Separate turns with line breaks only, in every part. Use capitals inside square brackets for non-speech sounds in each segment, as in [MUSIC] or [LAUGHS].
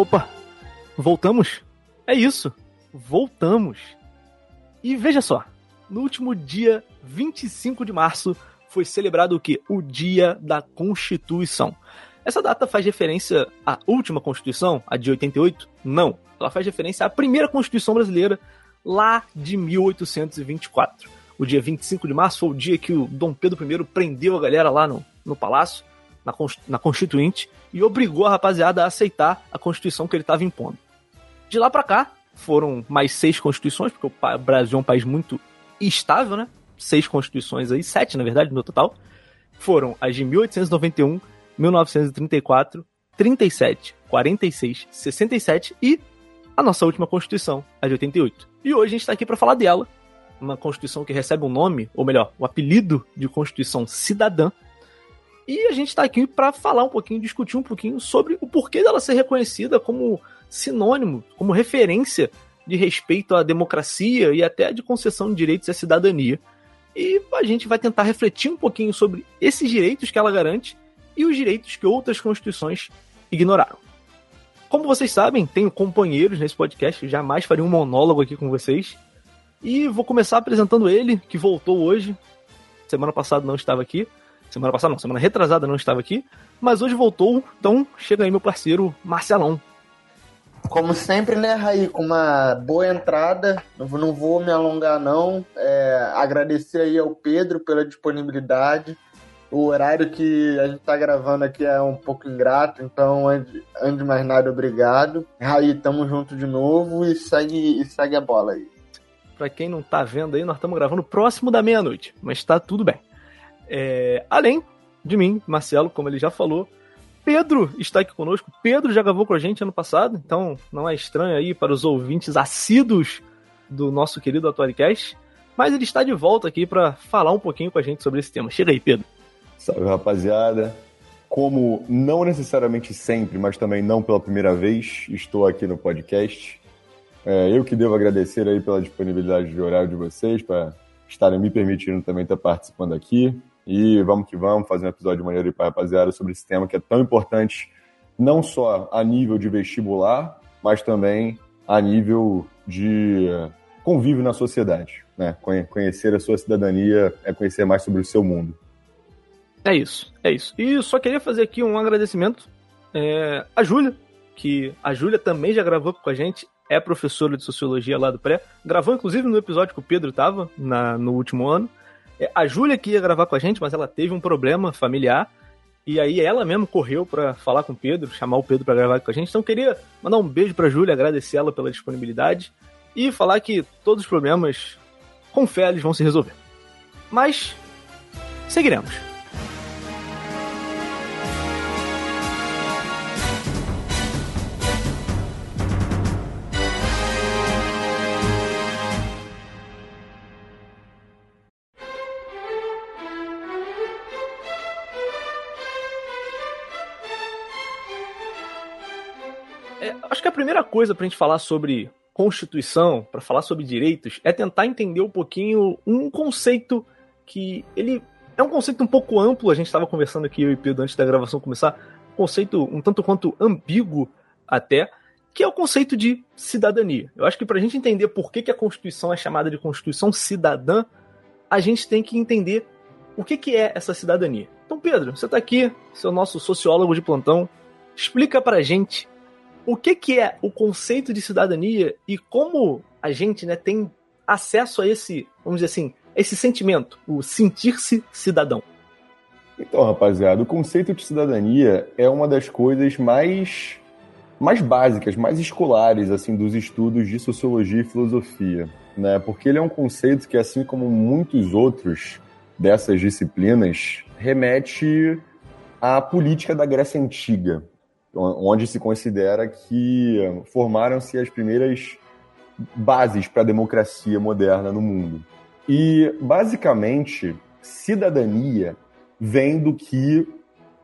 Opa, voltamos? É isso, voltamos. E veja só, no último dia 25 de março foi celebrado o que? O Dia da Constituição. Essa data faz referência à última Constituição, a de 88? Não. Ela faz referência à primeira Constituição brasileira, lá de 1824. O dia 25 de março foi o dia que o Dom Pedro I prendeu a galera lá no, no palácio, na, na Constituinte, e obrigou a rapaziada a aceitar a Constituição que ele estava impondo. De lá para cá, foram mais seis constituições, porque o Brasil é um país muito estável, né? Seis constituições aí, sete na verdade, no total. Foram as de 1891, 1934, 37, 46, 67 e a nossa última Constituição, a de 88. E hoje a gente está aqui para falar dela, uma Constituição que recebe um nome, ou melhor, o apelido de Constituição Cidadã. E a gente está aqui para falar um pouquinho, discutir um pouquinho sobre o porquê dela ser reconhecida como sinônimo, como referência de respeito à democracia e até de concessão de direitos à cidadania. E a gente vai tentar refletir um pouquinho sobre esses direitos que ela garante e os direitos que outras constituições ignoraram. Como vocês sabem, tenho companheiros nesse podcast, jamais faria um monólogo aqui com vocês. E vou começar apresentando ele, que voltou hoje. Semana passada não estava aqui. Semana passada não, semana retrasada não estava aqui. Mas hoje voltou, então chega aí meu parceiro Marcelão.
Como sempre, né, Raí, com uma boa entrada, não vou me alongar não, é, agradecer aí ao Pedro pela disponibilidade, o horário que a gente está gravando aqui é um pouco ingrato, então, antes, antes de mais nada, obrigado. Raí, tamo junto de novo e segue, e segue a bola aí.
Pra quem não tá vendo aí, nós estamos gravando próximo da meia-noite, mas tá tudo bem. É, além de mim, Marcelo, como ele já falou, Pedro está aqui conosco. Pedro já gravou com a gente ano passado, então não é estranho aí para os ouvintes assíduos do nosso querido Atualicast. Mas ele está de volta aqui para falar um pouquinho com a gente sobre esse tema. Chega aí, Pedro.
Salve, rapaziada. Como não necessariamente sempre, mas também não pela primeira vez, estou aqui no podcast. É, eu que devo agradecer aí pela disponibilidade de horário de vocês, para estarem me permitindo também estar participando aqui. E vamos que vamos fazer um episódio maneiro aí para rapaziada sobre esse tema que é tão importante, não só a nível de vestibular, mas também a nível de convívio na sociedade. Né? Conhecer a sua cidadania é conhecer mais sobre o seu mundo.
É isso, é isso. E só queria fazer aqui um agradecimento é, à Júlia, que a Júlia também já gravou com a gente, é professora de sociologia lá do pré, gravou inclusive no episódio que o Pedro estava no último ano. É, a Júlia que ia gravar com a gente, mas ela teve um problema familiar. E aí ela mesmo correu para falar com o Pedro, chamar o Pedro para gravar com a gente. Então queria mandar um beijo para Júlia, agradecer ela pela disponibilidade e falar que todos os problemas com fé eles vão se resolver. Mas seguiremos. Primeira coisa para a gente falar sobre Constituição, para falar sobre direitos, é tentar entender um pouquinho um conceito que ele é um conceito um pouco amplo. A gente estava conversando aqui, eu e Pedro, antes da gravação começar, um conceito um tanto quanto ambíguo até, que é o conceito de cidadania. Eu acho que para a gente entender por que, que a Constituição é chamada de Constituição cidadã, a gente tem que entender o que, que é essa cidadania. Então, Pedro, você está aqui, seu nosso sociólogo de plantão, explica para gente o que, que é o conceito de cidadania e como a gente né, tem acesso a esse, vamos dizer assim, esse sentimento, o sentir-se cidadão.
Então, rapaziada, o conceito de cidadania é uma das coisas mais mais básicas, mais escolares assim dos estudos de sociologia e filosofia, né? Porque ele é um conceito que assim como muitos outros dessas disciplinas remete à política da Grécia antiga, onde se considera que formaram-se as primeiras bases para a democracia moderna no mundo. E, basicamente, cidadania vem do que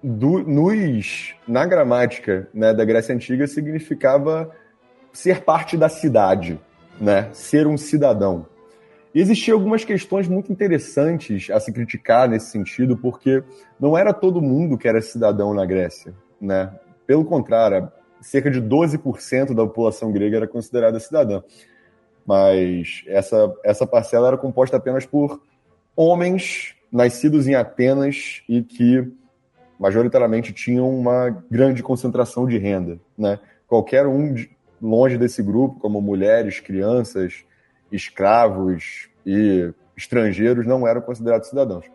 do, nos, na gramática né, da Grécia Antiga significava ser parte da cidade, né, ser um cidadão. E existiam algumas questões muito interessantes a se criticar nesse sentido, porque não era todo mundo que era cidadão na Grécia. Né? Pelo contrário, cerca de 12% da população grega era considerada cidadã. Mas essa, essa parcela era composta apenas por homens nascidos em Atenas e que majoritariamente tinham uma grande concentração de renda. Né? Qualquer um de, longe desse grupo, como mulheres, crianças, escravos e estrangeiros, não eram considerados cidadãos.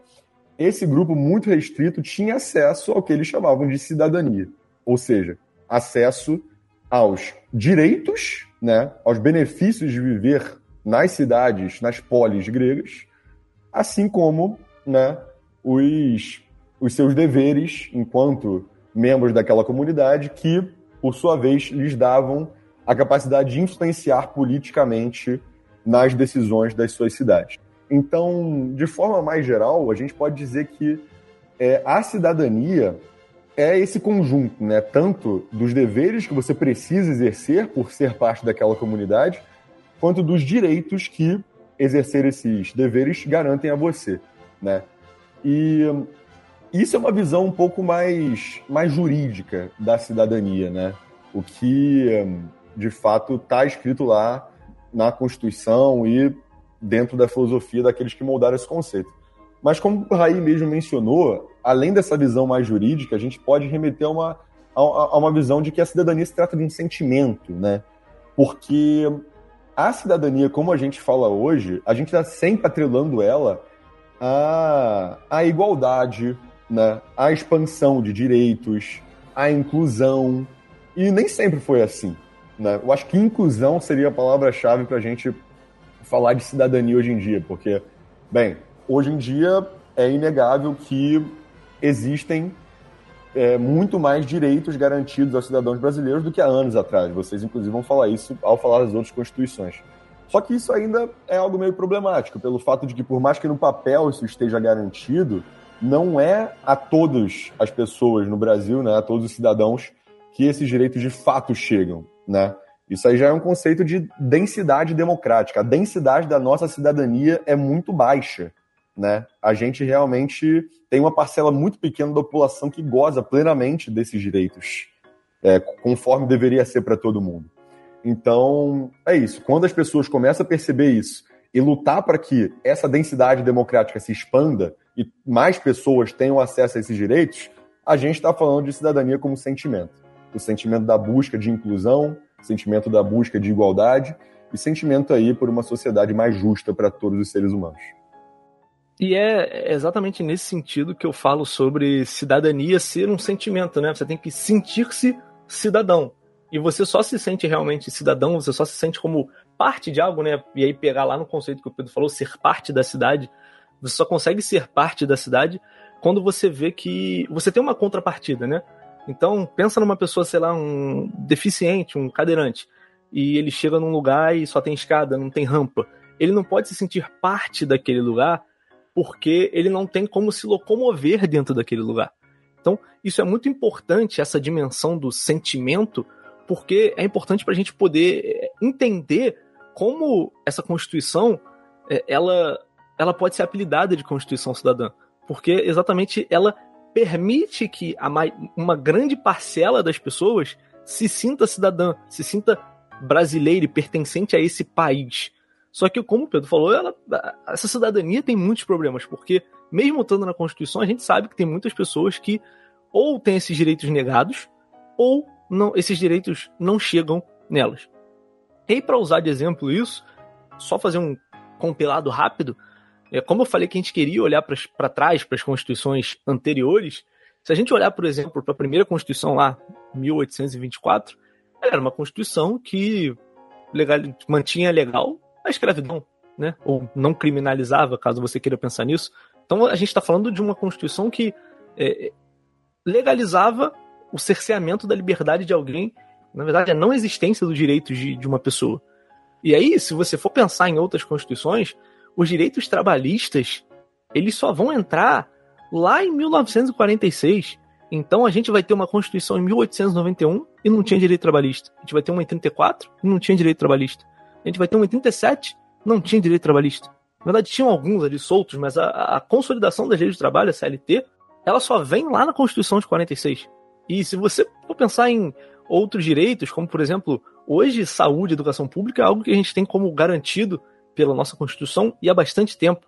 Esse grupo muito restrito tinha acesso ao que eles chamavam de cidadania, ou seja, acesso aos direitos, né, aos benefícios de viver nas cidades, nas polis gregas, assim como né, os, os seus deveres enquanto membros daquela comunidade, que, por sua vez, lhes davam a capacidade de influenciar politicamente nas decisões das suas cidades. Então, de forma mais geral, a gente pode dizer que é, a cidadania é esse conjunto, né? Tanto dos deveres que você precisa exercer por ser parte daquela comunidade, quanto dos direitos que exercer esses deveres garantem a você, né? E isso é uma visão um pouco mais, mais jurídica da cidadania, né? O que de fato está escrito lá na Constituição e dentro da filosofia daqueles que moldaram esse conceito. Mas como o Raí mesmo mencionou, além dessa visão mais jurídica, a gente pode remeter a uma, a, a uma visão de que a cidadania se trata de um sentimento, né? Porque a cidadania, como a gente fala hoje, a gente está sempre atrelando ela à, à igualdade, né? à expansão de direitos, à inclusão. E nem sempre foi assim. Né? Eu acho que inclusão seria a palavra-chave para a gente falar de cidadania hoje em dia, porque, bem, hoje em dia é inegável que existem é, muito mais direitos garantidos aos cidadãos brasileiros do que há anos atrás. Vocês, inclusive, vão falar isso ao falar das outras constituições. Só que isso ainda é algo meio problemático, pelo fato de que, por mais que no papel isso esteja garantido, não é a todas as pessoas no Brasil, né, a todos os cidadãos, que esses direitos de fato chegam. Né? Isso aí já é um conceito de densidade democrática. A densidade da nossa cidadania é muito baixa. Né? A gente realmente tem uma parcela muito pequena da população que goza plenamente desses direitos, é, conforme deveria ser para todo mundo. Então, é isso. Quando as pessoas começam a perceber isso e lutar para que essa densidade democrática se expanda e mais pessoas tenham acesso a esses direitos, a gente está falando de cidadania como sentimento. O sentimento da busca de inclusão, sentimento da busca de igualdade e sentimento aí por uma sociedade mais justa para todos os seres humanos.
E é exatamente nesse sentido que eu falo sobre cidadania ser um sentimento, né? Você tem que sentir-se cidadão. E você só se sente realmente cidadão, você só se sente como parte de algo, né? E aí pegar lá no conceito que o Pedro falou, ser parte da cidade. Você só consegue ser parte da cidade quando você vê que você tem uma contrapartida, né? Então, pensa numa pessoa, sei lá, um deficiente, um cadeirante, e ele chega num lugar e só tem escada, não tem rampa. Ele não pode se sentir parte daquele lugar porque ele não tem como se locomover dentro daquele lugar. Então, isso é muito importante, essa dimensão do sentimento, porque é importante para a gente poder eh, entender como essa Constituição eh, ela, ela pode ser apelidada de Constituição Cidadã. Porque exatamente ela permite que uma grande parcela das pessoas se sinta cidadã, se sinta brasileira e pertencente a esse país. Só que, como o Pedro falou, ela, essa cidadania tem muitos problemas, porque, mesmo estando na Constituição, a gente sabe que tem muitas pessoas que ou têm esses direitos negados, ou não, esses direitos não chegam nelas. E para usar de exemplo isso, só fazer um compilado rápido, é, como eu falei que a gente queria olhar para trás, para as constituições anteriores, se a gente olhar, por exemplo, para a primeira Constituição lá, 1824, ela era uma Constituição que legal, mantinha legal a escravidão, né? Ou não criminalizava, caso você queira pensar nisso. Então a gente está falando de uma Constituição que é, legalizava o cerceamento da liberdade de alguém, na verdade, a não existência dos direitos de, de uma pessoa. E aí, se você for pensar em outras constituições, os direitos trabalhistas eles só vão entrar lá em 1946. Então a gente vai ter uma Constituição em 1891 e não tinha direito trabalhista. A gente vai ter uma em 34 e não tinha direito trabalhista. A gente vai ter uma em 37 não tinha direito trabalhista. Na verdade, tinham alguns ali soltos, mas a, a consolidação das leis de trabalho, a CLT, ela só vem lá na Constituição de 46. E se você for pensar em outros direitos, como por exemplo, hoje saúde e educação pública é algo que a gente tem como garantido pela nossa Constituição e há bastante tempo.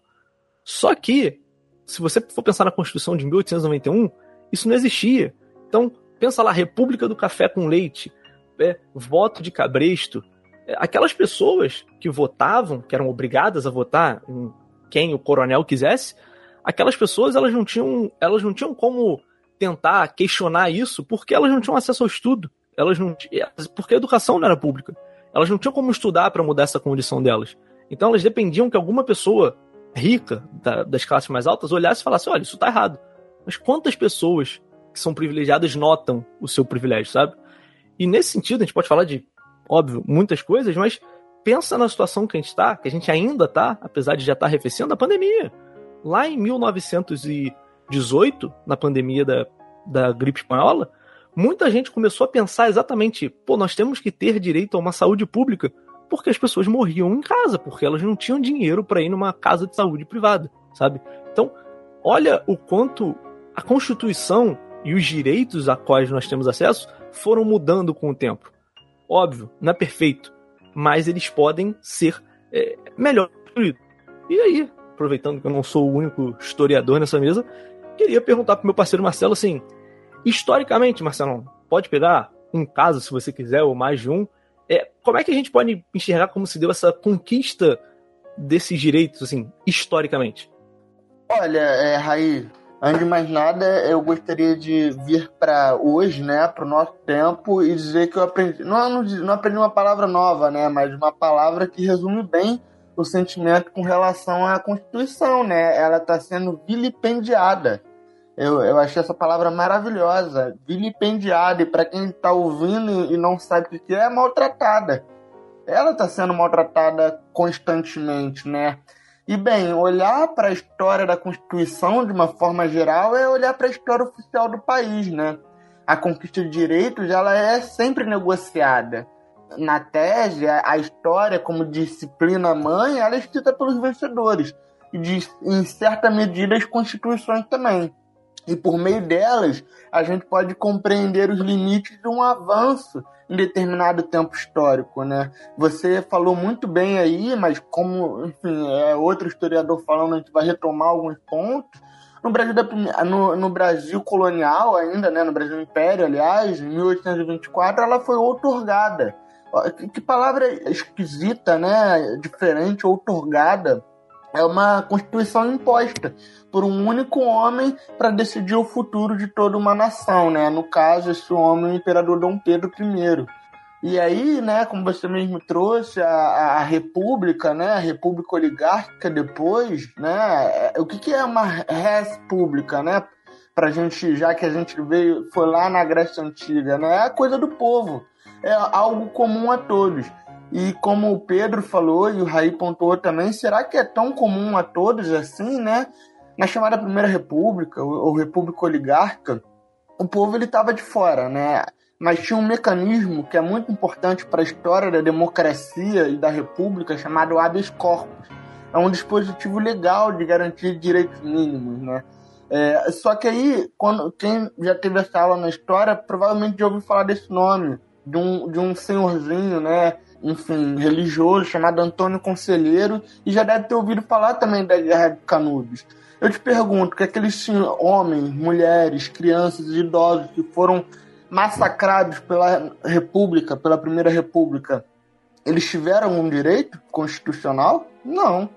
Só que, se você for pensar na Constituição de 1891, isso não existia. Então, pensa lá, República do Café com Leite, é, voto de cabresto. É, aquelas pessoas que votavam, que eram obrigadas a votar em quem o coronel quisesse, aquelas pessoas elas não tinham, elas não tinham como tentar questionar isso porque elas não tinham acesso ao estudo. Elas não porque a educação não era pública. Elas não tinham como estudar para mudar essa condição delas. Então elas dependiam que alguma pessoa rica da, das classes mais altas olhasse e falasse: olha, isso está errado. Mas quantas pessoas que são privilegiadas notam o seu privilégio, sabe? E nesse sentido, a gente pode falar de, óbvio, muitas coisas, mas pensa na situação que a gente está, que a gente ainda está, apesar de já estar tá arrefecendo, a pandemia. Lá em 1918, na pandemia da, da gripe espanhola, muita gente começou a pensar exatamente, pô, nós temos que ter direito a uma saúde pública, porque as pessoas morriam em casa, porque elas não tinham dinheiro para ir numa casa de saúde privada, sabe? Então, olha o quanto a Constituição e os direitos a quais nós temos acesso foram mudando com o tempo. Óbvio, não é perfeito, mas eles podem ser é, melhor E aí, aproveitando que eu não sou o único historiador nessa mesa, queria perguntar pro meu parceiro Marcelo assim, historicamente, Marcelo, pode pegar um caso se você quiser ou mais de um, é, como é que a gente pode enxergar como se deu essa conquista desses direitos assim, historicamente?
Olha, é, Raí, Antes de mais nada, eu gostaria de vir para hoje, né, para o nosso tempo e dizer que eu aprendi, não, não aprendi uma palavra nova, né, mas uma palavra que resume bem o sentimento com relação à Constituição, né? Ela está sendo vilipendiada. Eu, eu achei essa palavra maravilhosa, vilipendiada, e para quem está ouvindo e não sabe o que é, é maltratada. Ela está sendo maltratada constantemente, né? E bem, olhar para a história da Constituição de uma forma geral é olhar para a história oficial do país, né? A conquista de direitos ela é sempre negociada. Na tese, a história como disciplina mãe, ela é escrita pelos vencedores e de, em certa medida as constituições também. E por meio delas, a gente pode compreender os limites de um avanço em determinado tempo histórico, né? Você falou muito bem aí, mas como, enfim, é outro historiador falando, a gente vai retomar alguns pontos. No Brasil, da, no, no, Brasil colonial ainda, né, no Brasil Império, aliás, em 1824, ela foi outorgada. Que palavra esquisita, né? Diferente, outorgada é uma constituição imposta por um único homem para decidir o futuro de toda uma nação, né? No caso, esse homem, o imperador Dom Pedro I. E aí, né, como você mesmo trouxe, a, a república, né, a república oligárquica depois, né, é, o que, que é uma res pública, né, pra gente, já que a gente veio, foi lá na Grécia Antiga, né, é a coisa do povo, é algo comum a todos. E como o Pedro falou e o Raí pontuou também, será que é tão comum a todos assim, né? Na chamada Primeira República, ou República Oligárquica, o povo ele estava de fora, né? Mas tinha um mecanismo que é muito importante para a história da democracia e da república chamado habeas corpus. É um dispositivo legal de garantir direitos mínimos, né? É, só que aí, quando, quem já teve essa aula na história, provavelmente já ouviu falar desse nome, de um, de um senhorzinho, né? Enfim, religioso chamado Antônio Conselheiro e já deve ter ouvido falar também da Guerra de Canudos. Eu te pergunto que aqueles homens, mulheres, crianças e idosos que foram massacrados pela República, pela Primeira República, eles tiveram um direito constitucional? Não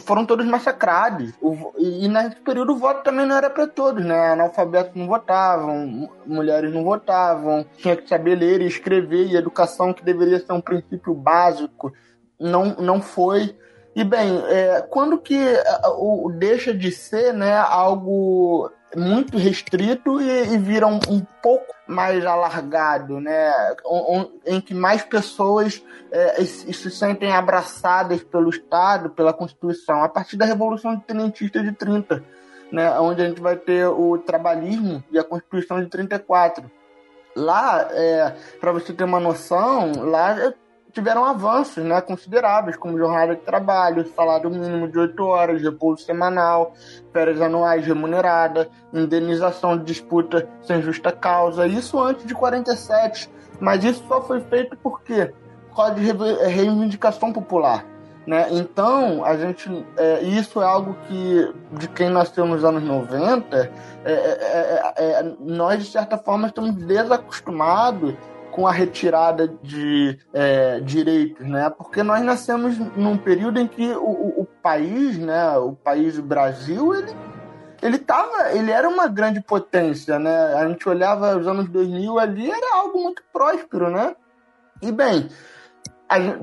foram todos massacrados. e, nesse período o voto também não era para todos, né? Analfabetos não votavam, mulheres não votavam, tinha que saber ler e escrever, e educação, que deveria ser um princípio básico, não, não foi. E bem, é, quando que o deixa de ser né, algo muito restrito e, e vira um, um, pouco mais alargado, né? em que mais pessoas é, se sentem abraçadas pelo Estado, pela Constituição, a partir da Revolução Tenentista de 30, né? onde a gente vai ter o trabalhismo e a Constituição de 34. Lá, é, para você ter uma noção, lá tiveram avanços né, consideráveis, como jornada de trabalho, salário mínimo de 8 horas, repouso semanal, férias anuais remunerada, indenização de disputa sem justa causa. Isso antes de 47. Mas isso só foi feito por quê? Por causa de reivindicação popular. Né? Então, a gente, é, isso é algo que, de quem nasceu nos anos 90, é é, é, é, é, nós, de certa forma, estamos desacostumados com a retirada de é, direitos, né? Porque nós nascemos num período em que o, o, o país, né? O país do Brasil, ele ele tava, ele era uma grande potência, né? A gente olhava os anos 2000 ali, era algo muito próspero, né? E bem,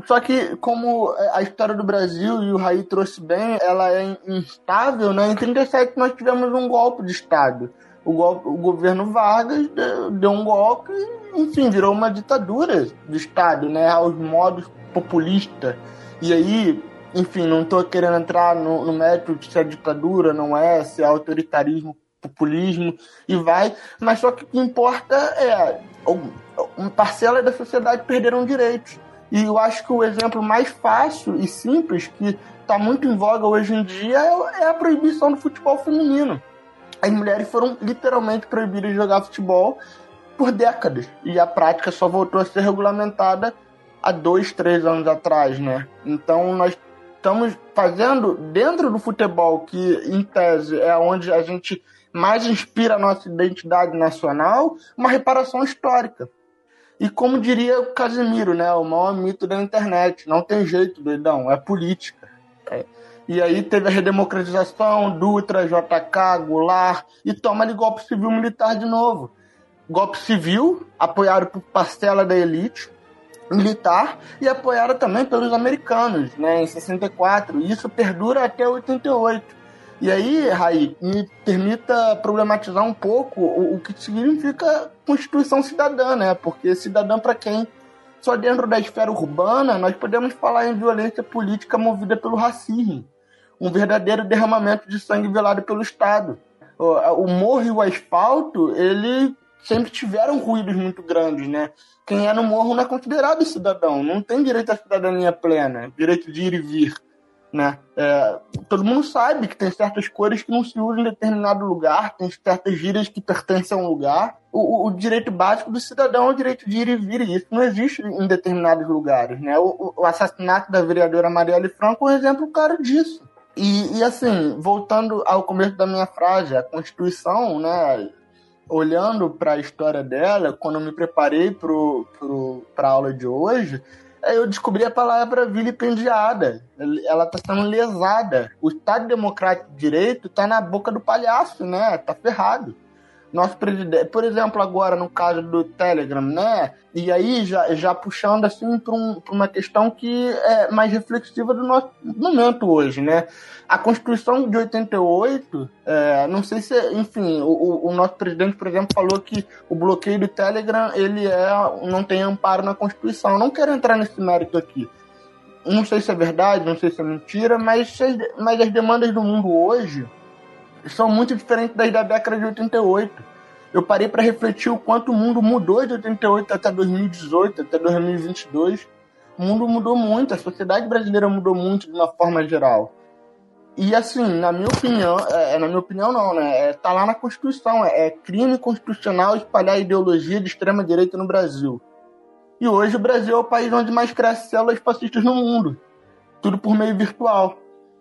só que, como a história do Brasil, e o Raí trouxe bem, ela é instável, né? Em 37 nós tivemos um golpe de Estado. O, o governo Vargas deu, deu um golpe e, enfim, virou uma ditadura de Estado, né? Aos modos populistas. E aí, enfim, não estou querendo entrar no, no mérito de se é ditadura, não é, se é autoritarismo, populismo, e vai. Mas só que o que importa é uma parcela da sociedade perderam direitos. E eu acho que o exemplo mais fácil e simples, que está muito em voga hoje em dia, é, é a proibição do futebol feminino. As mulheres foram literalmente proibidas de jogar futebol por décadas. E a prática só voltou a ser regulamentada há dois, três anos atrás, né? Então nós estamos fazendo dentro do futebol, que em tese é onde a gente mais inspira a nossa identidade nacional, uma reparação histórica. E como diria o Casimiro, né? O maior mito da internet. Não tem jeito, doidão. É política. É. E aí teve a redemocratização, Dutra, JK, Goulart, e toma ali golpe civil militar de novo. Golpe civil, apoiado por parcela da elite militar e apoiado também pelos americanos, né, em 64. E isso perdura até 88. E aí, Raí, me permita problematizar um pouco o, o que significa Constituição Cidadã, né? Porque cidadã para quem? Só dentro da esfera urbana nós podemos falar em violência política movida pelo racismo, um verdadeiro derramamento de sangue velado pelo Estado. O, morro e o asfalto, ele sempre tiveram ruídos muito grandes, né? Quem é no morro não é considerado cidadão, não tem direito à cidadania plena, direito de ir e vir né? É, todo mundo sabe que tem certas cores que não se usam em determinado lugar, tem certas gírias que pertencem a um lugar. O, o, direito básico do cidadão é o direito de ir e vir, e isso não existe em determinados lugares, né? O, o assassinato da vereadora Marielle Franco é um exemplo claro disso. E, e, assim, voltando ao começo da minha frase, a Constituição, né? Olhando para a história dela, quando eu me preparei para a aula de hoje, Aí eu descobri a palavra vilipendiada. Ela tá sendo lesada. O Estado Democrático de Direito tá na boca do palhaço, né? Tá ferrado. Nosso presidente, por exemplo, agora no caso do Telegram, né? E aí já, já puxando assim para um, uma questão que é mais reflexiva do nosso momento hoje, né? A Constituição de 88, é, não sei se, enfim, o, o, nosso presidente, por exemplo, falou que o bloqueio do Telegram ele é, não tem amparo na Constituição. Eu não quero entrar nesse mérito aqui. Não sei se é verdade, não sei se é mentira, mas, mas as demandas do mundo hoje são muito diferentes das da década de 88. Eu parei para refletir o quanto o mundo mudou de 88 até 2018, até 2022. O mundo mudou muito, a sociedade brasileira mudou muito de uma forma geral. E assim, na minha opinião, é, é, na minha opinião não, né? É, tá lá na Constituição, é, é crime constitucional espalhar ideologia de extrema direita no Brasil. E hoje o Brasil é o país onde mais cresce células fascistas no mundo. Tudo por meio virtual.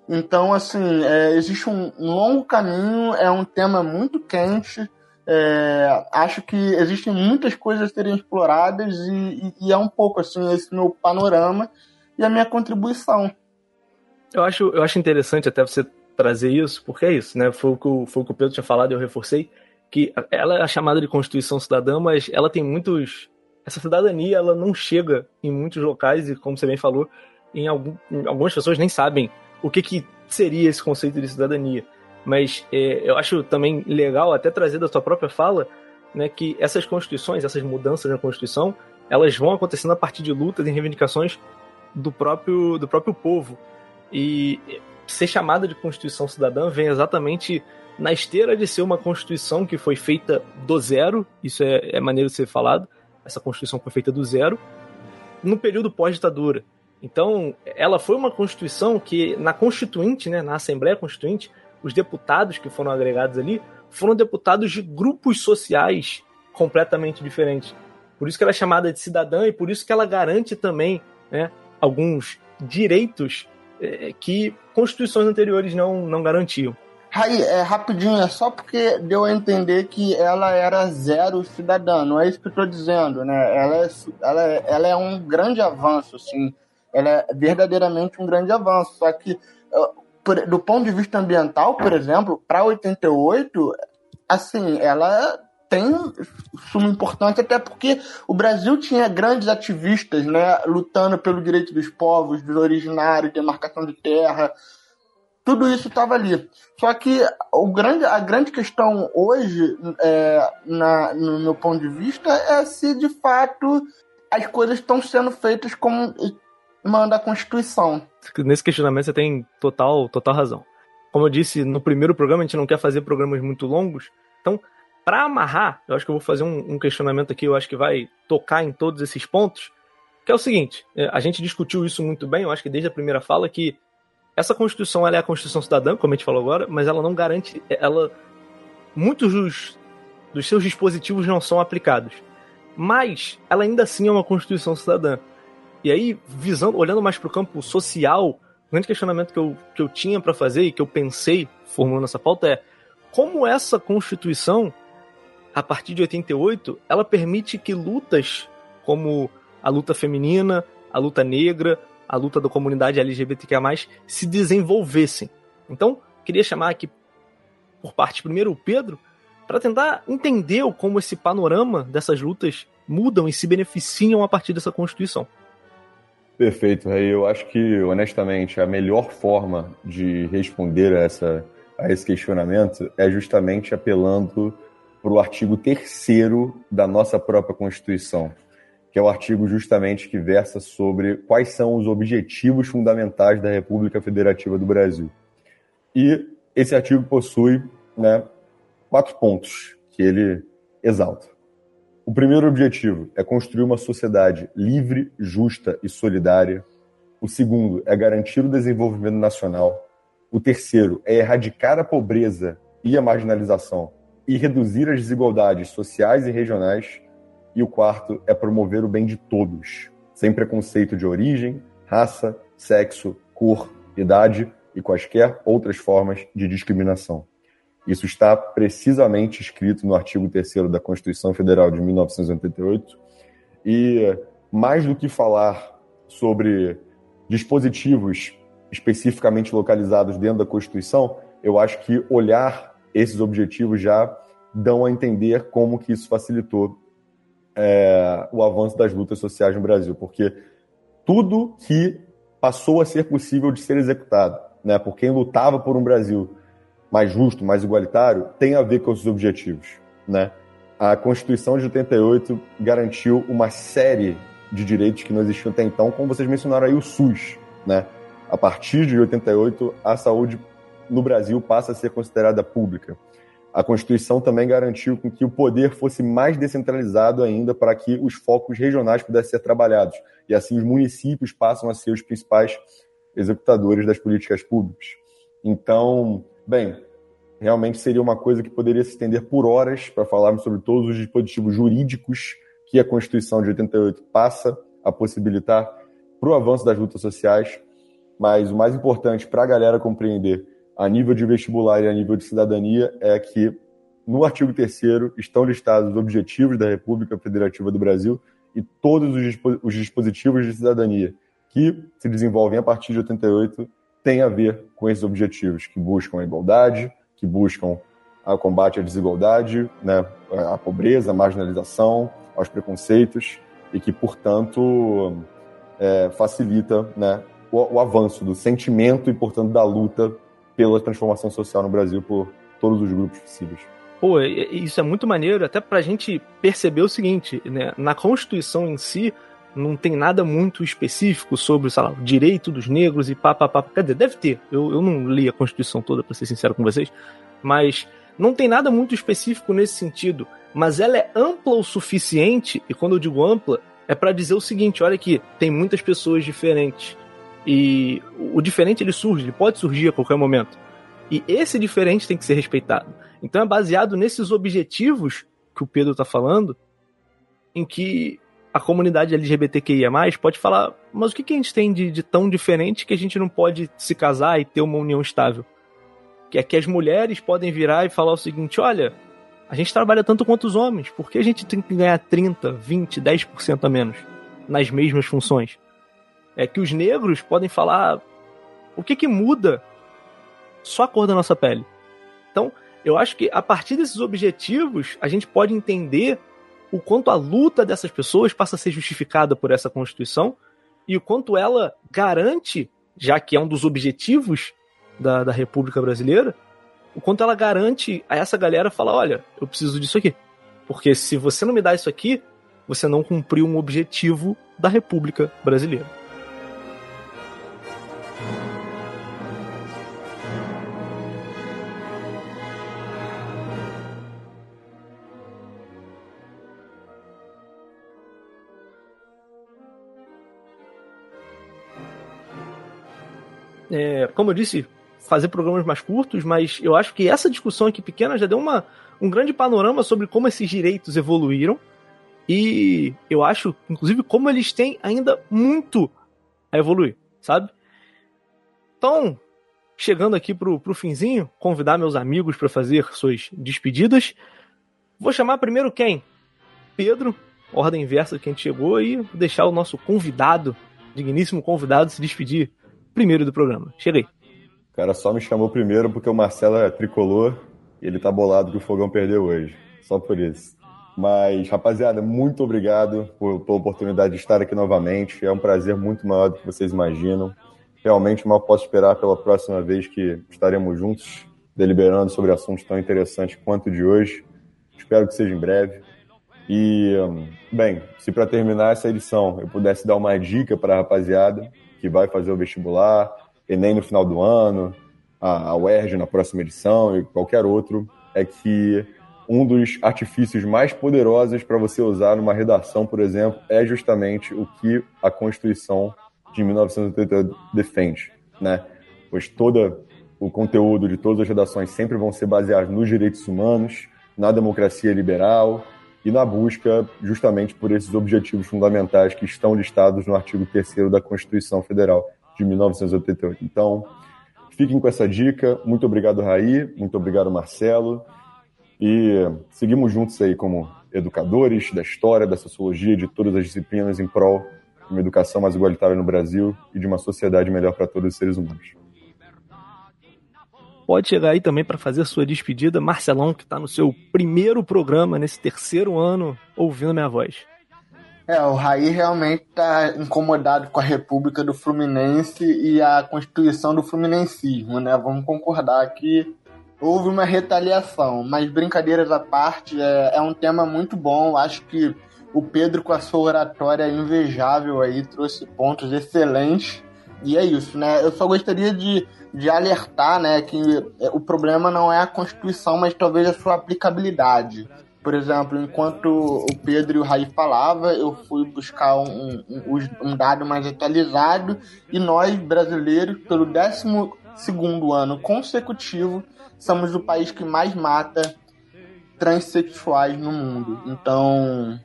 Então, assim, é, existe um, longo caminho, é um tema muito quente. É, acho que existem muitas coisas a serem exploradas e, e, e, é um pouco assim esse meu panorama e a minha contribuição.
Eu acho, eu acho interessante até você trazer isso, porque é isso, né? Foi o que o, foi o, que o Pedro tinha falado e eu reforcei, que ela é chamada de Constituição Cidadã, mas ela tem muitos. Essa cidadania ela não chega em muitos locais, e como você bem falou, em, algum, em algumas pessoas nem sabem o que, que seria esse conceito de cidadania. Mas é, eu acho também legal até trazer da sua própria fala né, que essas constituições, essas mudanças na Constituição, elas vão acontecendo a partir de lutas e reivindicações do próprio, do próprio povo. E ser chamada de Constituição Cidadã vem exatamente na esteira de ser uma Constituição que foi feita do zero, isso é, é maneiro de ser falado, essa Constituição foi feita do zero, no período pós-ditadura. Então, ela foi uma constituição que, na Constituinte, né, na Assembleia Constituinte, os deputados que foram agregados ali foram deputados de grupos sociais completamente diferentes. Por isso que ela é chamada de cidadã e por isso que ela garante também né, alguns direitos é, que constituições anteriores não, não garantiam.
Raí, é rapidinho, é só porque deu a entender que ela era zero cidadã, não é isso que eu estou dizendo, né? Ela é, ela, é, ela é um grande avanço, assim, ela é verdadeiramente um grande avanço, só que do ponto de vista ambiental, por exemplo, para 88, assim, ela tem suma importância, até porque o Brasil tinha grandes ativistas, né, lutando pelo direito dos povos, dos originários, demarcação de terra, tudo isso estava ali. Só que o grande, a grande questão hoje, é, na, no meu ponto de vista, é se de fato as coisas estão sendo feitas como manda a Constituição.
Nesse questionamento você tem total, total razão. Como eu disse no primeiro programa, a gente não quer fazer programas muito longos, então para amarrar, eu acho que eu vou fazer um, um, questionamento aqui, eu acho que vai tocar em todos esses pontos, que é o seguinte: é, a gente discutiu isso muito bem, eu acho que desde a primeira fala, que essa Constituição ela é a Constituição cidadã, como a gente falou agora, mas ela não garante, ela muitos dos, dos seus dispositivos não são aplicados. Mas ela ainda assim é uma Constituição cidadã. E aí, visando, olhando mais para o campo social, o grande questionamento que eu, que eu tinha para fazer e que eu pensei formulando essa pauta é como essa Constituição a partir de 88, ela permite que lutas como a luta feminina, a luta negra, a luta da comunidade LGBTQIA+, se desenvolvessem. Então, queria chamar aqui, por parte primeiro, o Pedro, para tentar entender como esse panorama dessas lutas mudam e se beneficiam a partir dessa Constituição.
Perfeito, Rei. Eu acho que, honestamente, a melhor forma de responder a, essa, a esse questionamento é justamente apelando para o artigo 3 da nossa própria Constituição, que é o artigo justamente que versa sobre quais são os objetivos fundamentais da República Federativa do Brasil. E esse artigo possui né, quatro pontos que ele exalta. O primeiro objetivo é construir uma sociedade livre, justa e solidária. O segundo é garantir o desenvolvimento nacional. O terceiro é erradicar a pobreza e a marginalização e reduzir as desigualdades sociais e regionais. E o quarto é promover o bem de todos, sem preconceito de origem, raça, sexo, cor, idade e quaisquer outras formas de discriminação. Isso está precisamente escrito no artigo 3 da Constituição Federal de 1988. E mais do que falar sobre dispositivos especificamente localizados dentro da Constituição, eu acho que olhar esses objetivos já dão a entender como que isso facilitou é, o avanço das lutas sociais no Brasil, porque tudo que passou a ser possível de ser executado, né, por quem lutava por um Brasil mais justo, mais igualitário, tem a ver com esses objetivos, né? A Constituição de 88 garantiu uma série de direitos que não existiam até então, como vocês mencionaram aí o SUS, né? A partir de 88, a saúde no Brasil passa a ser considerada pública. A Constituição também garantiu que o poder fosse mais descentralizado ainda para que os focos regionais pudessem ser trabalhados. E assim os municípios passam a ser os principais executadores das políticas públicas. Então, bem, realmente seria uma coisa que poderia se estender por horas para falarmos sobre todos os dispositivos jurídicos que a Constituição de 88 passa a possibilitar para o avanço das lutas sociais. Mas o mais importante para a galera compreender a nível de vestibular e a nível de cidadania é que no artigo 3 estão listados os objetivos da República Federativa do Brasil e todos os dispositivos de cidadania que se desenvolvem a partir de 88 têm a ver com esses objetivos, que buscam a igualdade, que buscam o combate à desigualdade, né, à pobreza, à marginalização, aos preconceitos e que, portanto, é, facilita né, o, o avanço do sentimento e, portanto, da luta pela transformação social no Brasil por todos os grupos possíveis.
Pô, isso é muito maneiro, até pra gente perceber o seguinte, né? Na Constituição em si, não tem nada muito específico sobre, sei lá, o direito dos negros e pá, pá, pá. Quer dizer, deve ter. Eu, eu não li a Constituição toda, pra ser sincero com vocês. Mas não tem nada muito específico nesse sentido. Mas ela é ampla o suficiente, e quando eu digo ampla, é para dizer o seguinte: olha aqui, tem muitas pessoas diferentes. E o diferente ele surge, ele pode surgir a qualquer momento. E esse diferente tem que ser respeitado. Então é baseado nesses objetivos que o Pedro está falando, em que a comunidade LGBTQIA pode falar, mas o que, que a gente tem de, de, tão diferente que a gente não pode se casar e ter uma união estável? Que é que as mulheres podem virar e falar o seguinte: olha, a gente trabalha tanto quanto os homens, por que a gente tem que ganhar 30, 20, 10% a menos nas mesmas funções? É que os negros podem falar o que, que muda só a cor da nossa pele. Então, eu acho que a partir desses objetivos, a gente pode entender o quanto a luta dessas pessoas passa a ser justificada por essa Constituição e o quanto ela garante, já que é um dos objetivos da, da República Brasileira, o quanto ela garante a essa galera falar: olha, eu preciso disso aqui. Porque se você não me dá isso aqui, você não cumpriu um objetivo da República Brasileira. É, como eu disse, fazer programas mais curtos, mas eu acho que essa discussão aqui pequena já deu uma, um grande panorama sobre como esses direitos evoluíram. E eu acho, inclusive, como eles têm ainda muito a evoluir, sabe? Então, chegando aqui pro, pro finzinho, convidar meus amigos para fazer suas despedidas. Vou chamar primeiro quem? Pedro, ordem inversa que a gente chegou, e deixar o nosso convidado, digníssimo convidado, se despedir primeiro do programa. Chega aí.
O cara só me chamou primeiro porque o Marcelo é tricolor e ele tá bolado que o Fogão perdeu hoje. Só por isso. Mas, rapaziada, muito obrigado por, pela oportunidade de estar aqui novamente. É um prazer muito maior do que vocês imaginam. Realmente mal posso esperar pela próxima vez que estaremos juntos, deliberando sobre assuntos tão interessantes quanto o de hoje. Espero que seja em breve. E, bem, se para terminar essa edição eu pudesse dar uma dica para a rapaziada, que vai fazer o vestibular, Enem no final do ano, a, UERJ na próxima edição e qualquer outro, é que um dos artifícios mais poderosos para você usar numa redação, por exemplo, é justamente o que a Constituição de 1988 defende, né? Pois todo o conteúdo de todas as redações sempre vão ser baseados nos direitos humanos, na democracia liberal e na busca justamente por esses objetivos fundamentais que estão listados no artigo 3 da Constituição Federal de 1988. Então, fiquem com essa dica. Muito obrigado, Raí. Muito obrigado, Marcelo. E seguimos juntos aí como educadores da história, da sociologia, de todas as disciplinas em prol de uma educação mais igualitária no Brasil e de uma sociedade melhor para todos os seres humanos
pode chegar aí também para fazer sua despedida. Marcelão, que está no seu primeiro programa, nesse terceiro ano, ouvindo minha voz.
É, o Raí realmente está incomodado com a República do Fluminense e a Constituição do Fluminensismo, né? Vamos concordar que houve uma retaliação, mas brincadeiras à parte, é, é um tema muito bom. Acho que o Pedro, com a sua oratória invejável aí, trouxe pontos excelentes. E é isso, né? Eu só gostaria de de alertar, né, que é, o problema não é a Constituição, mas talvez a sua aplicabilidade. Por exemplo, enquanto o Pedro e o Raí falavam, eu fui buscar um, um, um dado mais atualizado e nós, brasileiros, pelo 12 ano consecutivo, somos o país que mais mata transexuais no mundo. Então,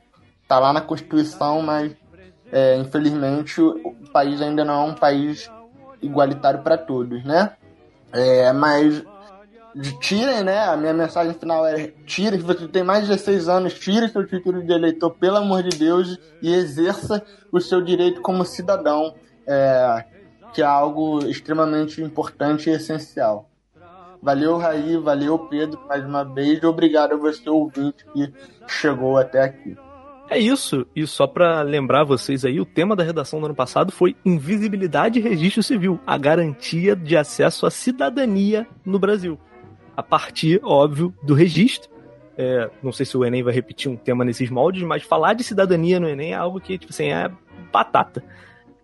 tá lá na Constituição, mas é, infelizmente o país ainda não é um país igualitário para todos, né? É, mas tirem, né? A minha mensagem final é: tirem, se você tem mais de 16 anos, tire seu título de eleitor, pelo amor de Deus, e exerça o seu direito como cidadão, é, que é algo extremamente importante e essencial. Valeu, Raí, valeu, Pedro, mais uma vez, obrigado a você, ouvinte, que chegou até aqui.
É isso. E só para lembrar vocês aí, o tema da redação do ano passado foi Invisibilidade e Registro Civil, a garantia de acesso à cidadania no Brasil. A partir, óbvio, do registro. É, não sei se o Enem vai repetir um tema nesses moldes, mas falar de cidadania no Enem é algo que, tipo assim, é batata.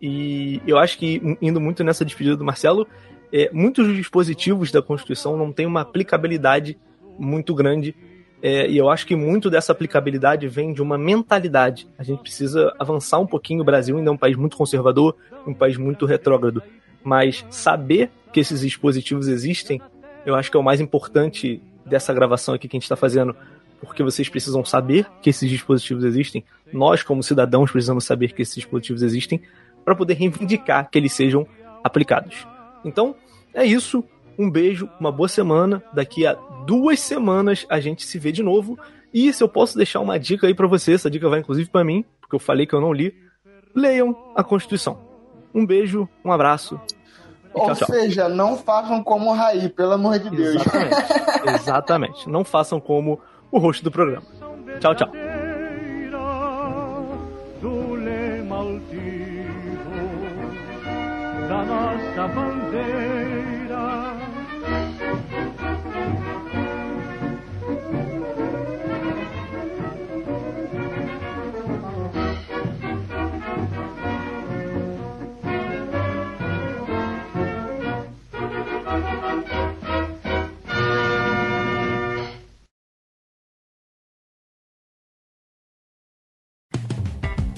E eu acho que, indo muito nessa despedida do Marcelo, é, muitos dos dispositivos da Constituição não têm uma aplicabilidade muito grande É, e eu acho que muito dessa aplicabilidade vem de uma mentalidade. A gente precisa avançar um pouquinho. O Brasil ainda é um país muito conservador, um país muito retrógrado. Mas saber que esses dispositivos existem, eu acho que é o mais importante dessa gravação aqui que a gente está fazendo. Porque vocês precisam saber que esses dispositivos existem. Nós, como cidadãos, precisamos saber que esses dispositivos existem para poder reivindicar que eles sejam aplicados. Então, é isso. Um beijo, uma boa semana. Daqui a duas semanas a gente se vê de novo. E se eu posso deixar uma dica aí para você, essa dica vai inclusive para mim, porque eu falei que eu não li. Leiam a Constituição. Um beijo, um abraço.
Ou tchau, tchau. seja, não façam como o Raí, pelo amor de Deus.
Exatamente. [LAUGHS] Exatamente. Não façam como o rosto do programa. Tchau, tchau. da nossa bandeira.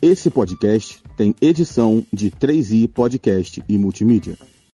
Esse podcast tem edição de 3i Podcast e Multimídia.